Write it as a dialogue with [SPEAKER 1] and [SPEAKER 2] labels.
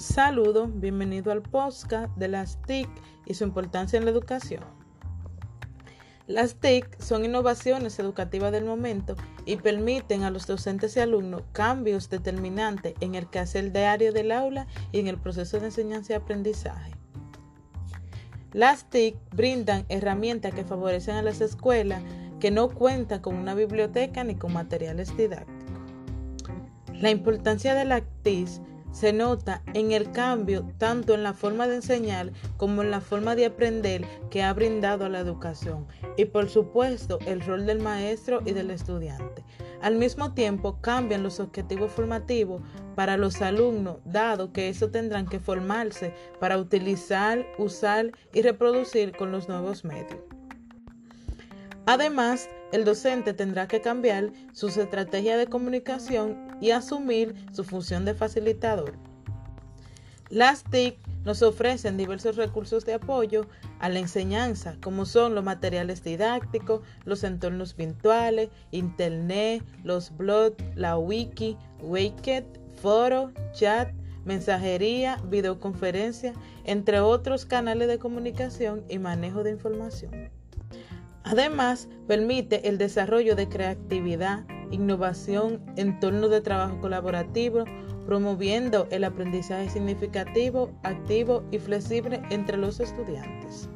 [SPEAKER 1] Saludos, bienvenido al podcast de las TIC y su importancia en la educación. Las TIC son innovaciones educativas del momento y permiten a los docentes y alumnos cambios determinantes en el quehacer diario del aula y en el proceso de enseñanza y aprendizaje. Las TIC brindan herramientas que favorecen a las escuelas que no cuentan con una biblioteca ni con materiales didácticos. La importancia de la TIC se nota en el cambio tanto en la forma de enseñar como en la forma de aprender que ha brindado la educación y por supuesto el rol del maestro y del estudiante. Al mismo tiempo cambian los objetivos formativos para los alumnos, dado que eso tendrán que formarse para utilizar, usar y reproducir con los nuevos medios. Además, el docente tendrá que cambiar sus estrategias de comunicación y asumir su función de facilitador. Las TIC nos ofrecen diversos recursos de apoyo a la enseñanza, como son los materiales didácticos, los entornos virtuales, internet, los blogs, la wiki, Wicked, foro, chat, mensajería, videoconferencia, entre otros canales de comunicación y manejo de información. Además, permite el desarrollo de creatividad, innovación, entornos de trabajo colaborativo, promoviendo el aprendizaje significativo, activo y flexible entre los estudiantes.